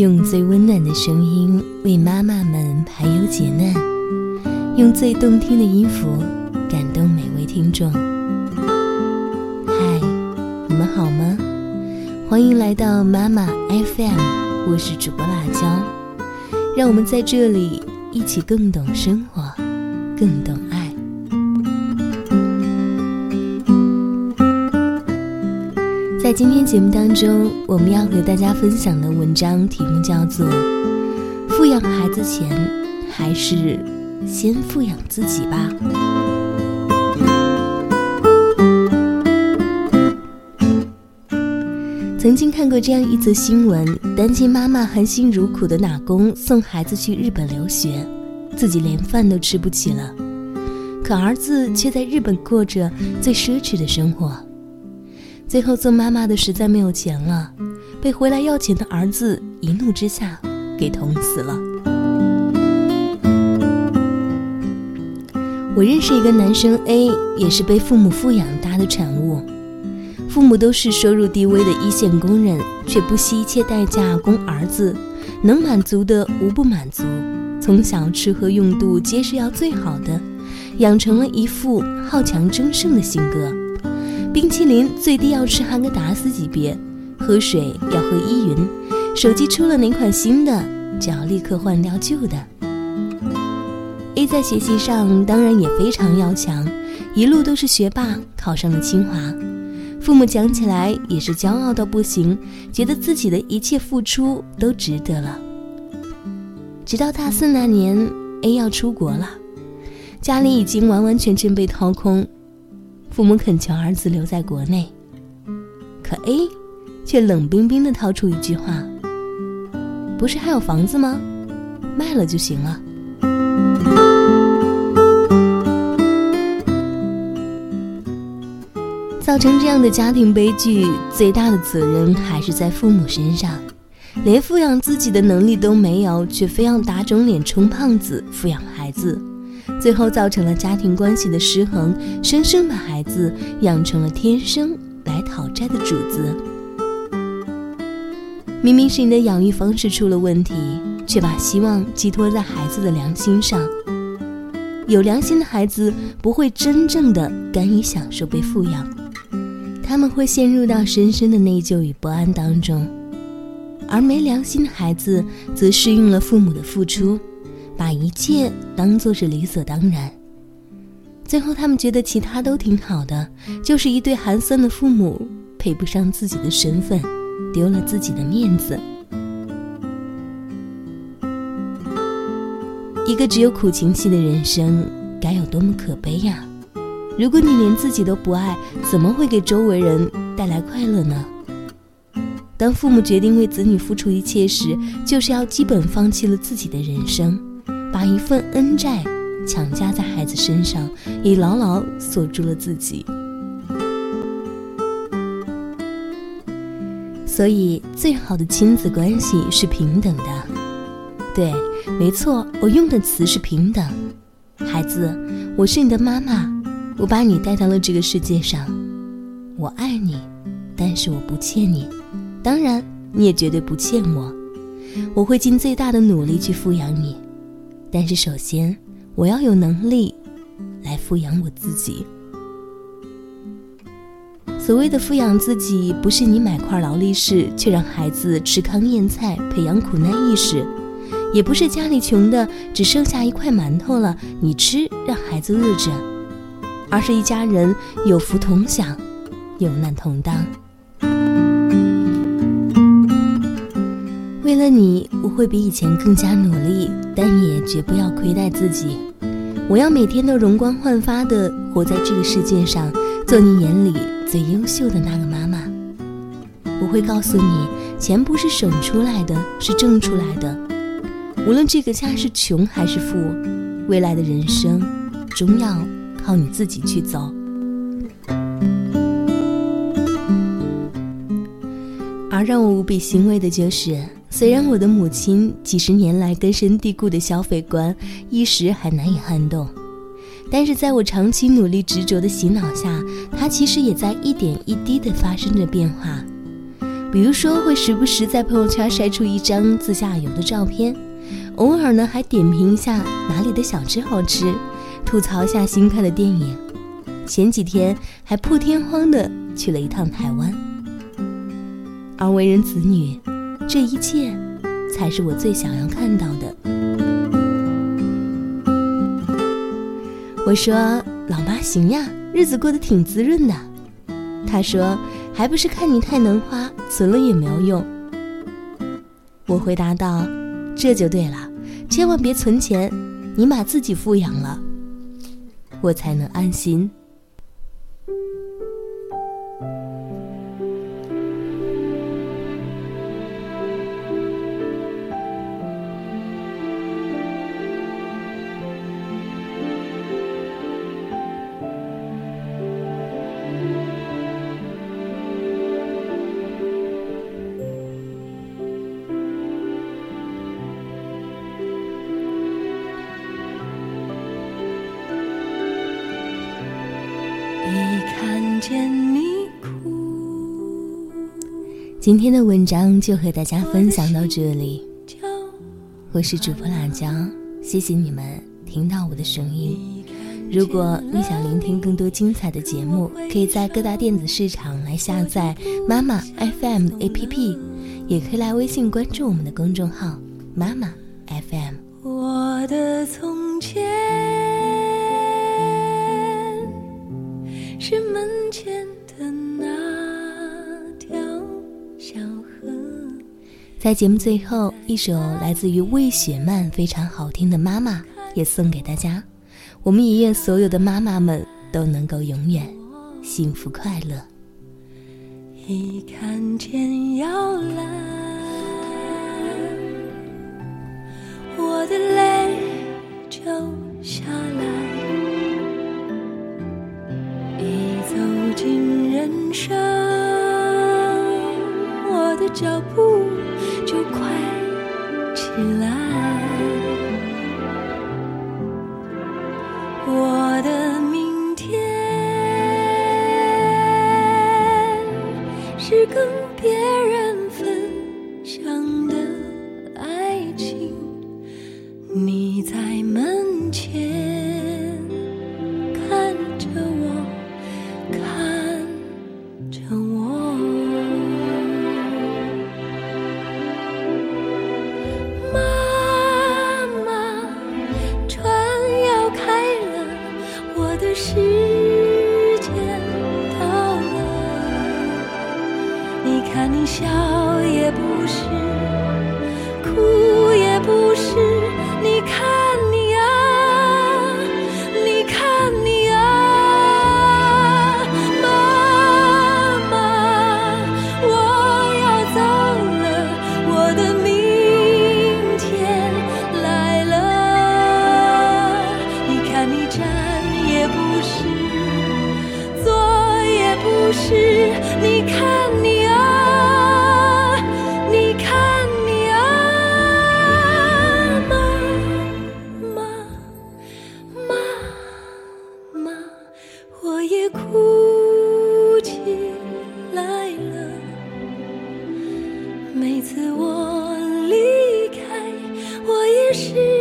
用最温暖的声音为妈妈们排忧解难，用最动听的音符感动每位听众。嗨，你们好吗？欢迎来到妈妈 FM，我是主播辣椒，让我们在这里一起更懂生活，更懂爱。在今天节目当中，我们要和大家分享的文章题目叫做《富养孩子前，还是先富养自己吧》。曾经看过这样一则新闻：单亲妈妈含辛茹苦的打工，送孩子去日本留学，自己连饭都吃不起了，可儿子却在日本过着最奢侈的生活。最后做妈妈的实在没有钱了，被回来要钱的儿子一怒之下给捅死了。我认识一个男生 A，也是被父母富养大的产物。父母都是收入低微的一线工人，却不惜一切代价供儿子，能满足的无不满足，从小吃喝用度皆是要最好的，养成了一副好强争胜的性格。冰淇淋最低要吃哈根达斯级别，喝水要喝依云，手机出了哪款新的，就要立刻换掉旧的。A 在学习上当然也非常要强，一路都是学霸，考上了清华。父母讲起来也是骄傲到不行，觉得自己的一切付出都值得了。直到大四那年，A 要出国了，家里已经完完全全被掏空。父母恳求儿子留在国内，可 A 却冷冰冰地掏出一句话：“不是还有房子吗？卖了就行了。”造成这样的家庭悲剧，最大的责任还是在父母身上，连富养自己的能力都没有，却非要打肿脸充胖子抚养孩子。最后造成了家庭关系的失衡，生生把孩子养成了天生来讨债的主子。明明是你的养育方式出了问题，却把希望寄托在孩子的良心上。有良心的孩子不会真正的甘于享受被富养，他们会陷入到深深的内疚与不安当中。而没良心的孩子则适应了父母的付出。把一切当做是理所当然，最后他们觉得其他都挺好的，就是一对寒酸的父母配不上自己的身份，丢了自己的面子。一个只有苦情戏的人生，该有多么可悲呀！如果你连自己都不爱，怎么会给周围人带来快乐呢？当父母决定为子女付出一切时，就是要基本放弃了自己的人生。把一份恩债强加在孩子身上，也牢牢锁住了自己。所以，最好的亲子关系是平等的。对，没错，我用的词是平等。孩子，我是你的妈妈，我把你带到了这个世界上，我爱你，但是我不欠你，当然你也绝对不欠我。我会尽最大的努力去抚养你。但是首先，我要有能力来富养我自己。所谓的富养自己，不是你买块劳力士，却让孩子吃糠咽菜，培养苦难意识；也不是家里穷的只剩下一块馒头了，你吃让孩子饿着，而是一家人有福同享，有难同当。为了你，我会比以前更加努力，但也绝不要亏待自己。我要每天都容光焕发的活在这个世界上，做你眼里最优秀的那个妈妈。我会告诉你，钱不是省出来的，是挣出来的。无论这个家是穷还是富，未来的人生终要靠你自己去走。而让我无比欣慰的就是。虽然我的母亲几十年来根深蒂固的消费观一时还难以撼动，但是在我长期努力执着的洗脑下，她其实也在一点一滴的发生着变化。比如说会时不时在朋友圈晒出一张自驾游的照片，偶尔呢还点评一下哪里的小吃好吃，吐槽一下新看的电影。前几天还破天荒的去了一趟台湾。而为人子女，这一切才是我最想要看到的。我说：“老妈行呀，日子过得挺滋润的。”他说：“还不是看你太能花，存了也没有用。”我回答道：“这就对了，千万别存钱，你把自己富养了，我才能安心。”今天的文章就和大家分享到这里，我是主播辣椒，谢谢你们听到我的声音。如果你想聆听更多精彩的节目，可以在各大电子市场来下载妈妈 FM APP，也可以来微信关注我们的公众号妈妈 FM。我的从前是门前。在节目最后，一首来自于魏雪曼非常好听的《妈妈》也送给大家。我们也愿所有的妈妈们都能够永远幸福快乐。一看见摇篮，你看你啊你看你啊妈妈妈妈我也哭起来了每次我离开我也是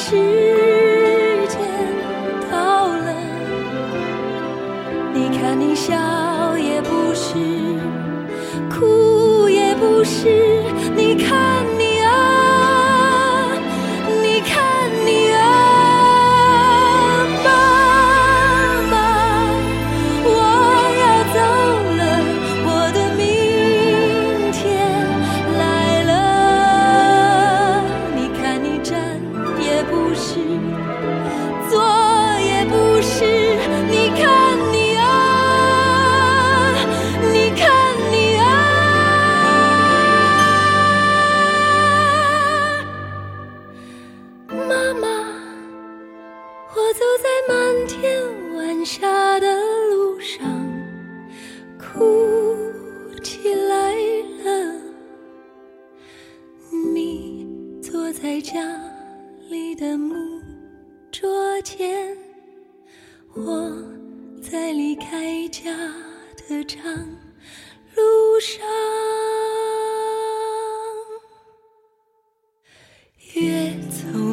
是我在离开家的长路上越走